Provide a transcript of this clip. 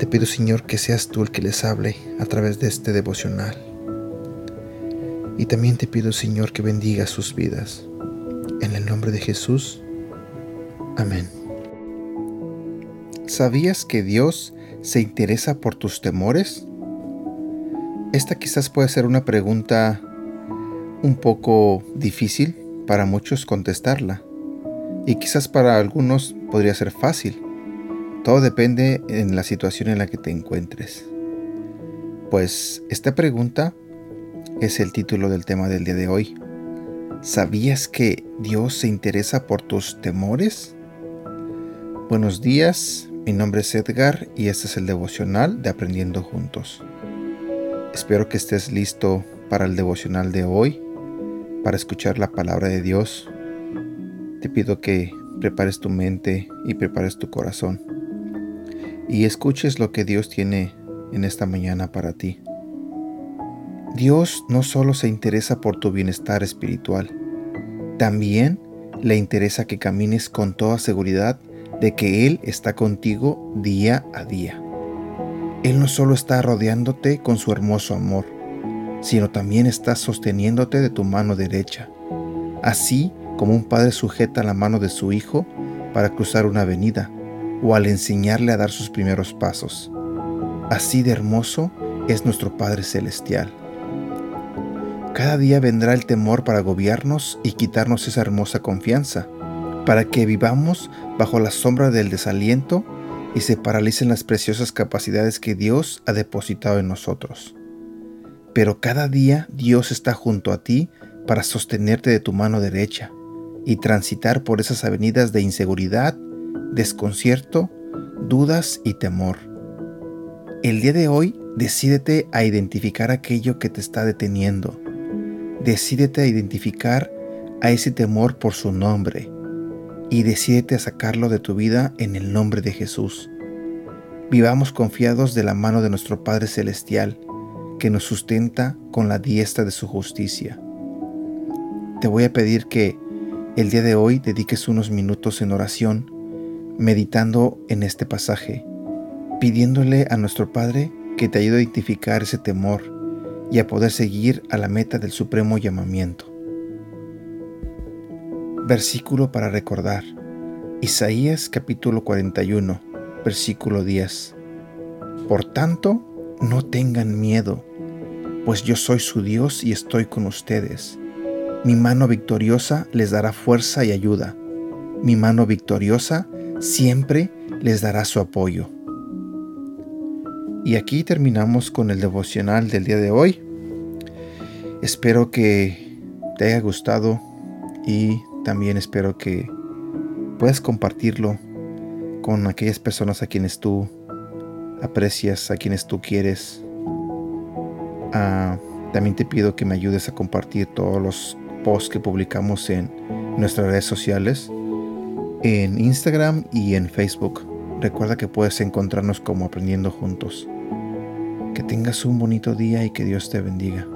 Te pido, Señor, que seas tú el que les hable a través de este devocional. Y también te pido, Señor, que bendiga sus vidas. En el nombre de Jesús. Amén. ¿Sabías que Dios se interesa por tus temores? Esta quizás puede ser una pregunta un poco difícil para muchos contestarla y quizás para algunos podría ser fácil. Todo depende en la situación en la que te encuentres. Pues esta pregunta es el título del tema del día de hoy. ¿Sabías que Dios se interesa por tus temores? Buenos días, mi nombre es Edgar y este es el devocional de Aprendiendo Juntos. Espero que estés listo para el devocional de hoy, para escuchar la palabra de Dios. Te pido que prepares tu mente y prepares tu corazón y escuches lo que Dios tiene en esta mañana para ti. Dios no solo se interesa por tu bienestar espiritual, también le interesa que camines con toda seguridad de que Él está contigo día a día. Él no solo está rodeándote con su hermoso amor, sino también está sosteniéndote de tu mano derecha, así como un padre sujeta la mano de su hijo para cruzar una avenida o al enseñarle a dar sus primeros pasos. Así de hermoso es nuestro Padre Celestial. Cada día vendrá el temor para agobiarnos y quitarnos esa hermosa confianza para que vivamos bajo la sombra del desaliento y se paralicen las preciosas capacidades que Dios ha depositado en nosotros. Pero cada día Dios está junto a ti para sostenerte de tu mano derecha y transitar por esas avenidas de inseguridad, desconcierto, dudas y temor. El día de hoy decídete a identificar aquello que te está deteniendo. Decídete a identificar a ese temor por su nombre y decídete a sacarlo de tu vida en el nombre de Jesús. Vivamos confiados de la mano de nuestro Padre Celestial, que nos sustenta con la diestra de su justicia. Te voy a pedir que el día de hoy dediques unos minutos en oración, meditando en este pasaje, pidiéndole a nuestro Padre que te ayude a identificar ese temor y a poder seguir a la meta del supremo llamamiento. Versículo para recordar. Isaías capítulo 41, versículo 10. Por tanto, no tengan miedo, pues yo soy su Dios y estoy con ustedes. Mi mano victoriosa les dará fuerza y ayuda. Mi mano victoriosa siempre les dará su apoyo. Y aquí terminamos con el devocional del día de hoy. Espero que te haya gustado y también espero que puedas compartirlo con aquellas personas a quienes tú aprecias, a quienes tú quieres. Ah, también te pido que me ayudes a compartir todos los posts que publicamos en nuestras redes sociales, en Instagram y en Facebook. Recuerda que puedes encontrarnos como aprendiendo juntos. Que tengas un bonito día y que Dios te bendiga.